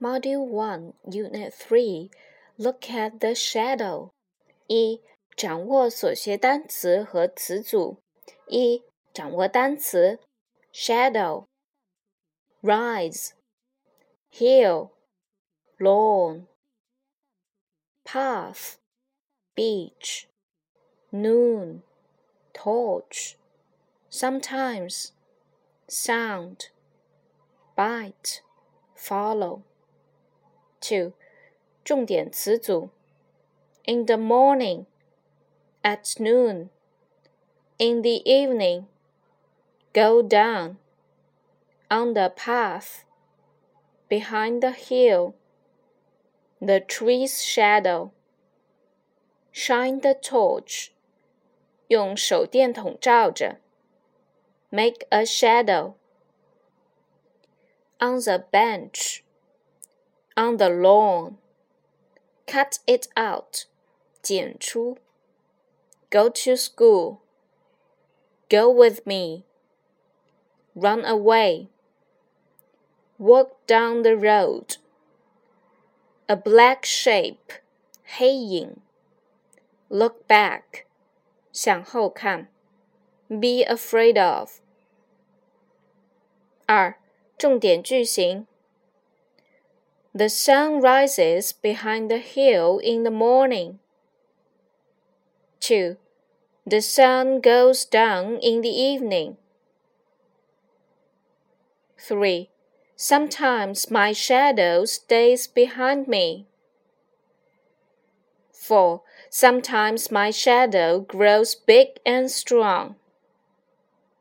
Module 1, Unit 3 Look at the shadow. 一、掌握所学单词和词组。一、掌握单词 shadow, rise, hill, lawn, path, beach, noon, torch, sometimes, sound, bite, follow. Two，重点词组：in the morning, at noon, in the evening, go down, on the path, behind the hill, the tree's shadow, shine the torch, 用手电筒照着，make a shadow, on the bench on the lawn. Cut it out. 剪出. Go to school. Go with me. Run away. Walk down the road. A black shape. 黑影. Look back. 向后看. Be afraid of. 二，重点句型 The sun rises behind the hill in the morning. 2. The sun goes down in the evening. 3. Sometimes my shadow stays behind me. 4. Sometimes my shadow grows big and strong.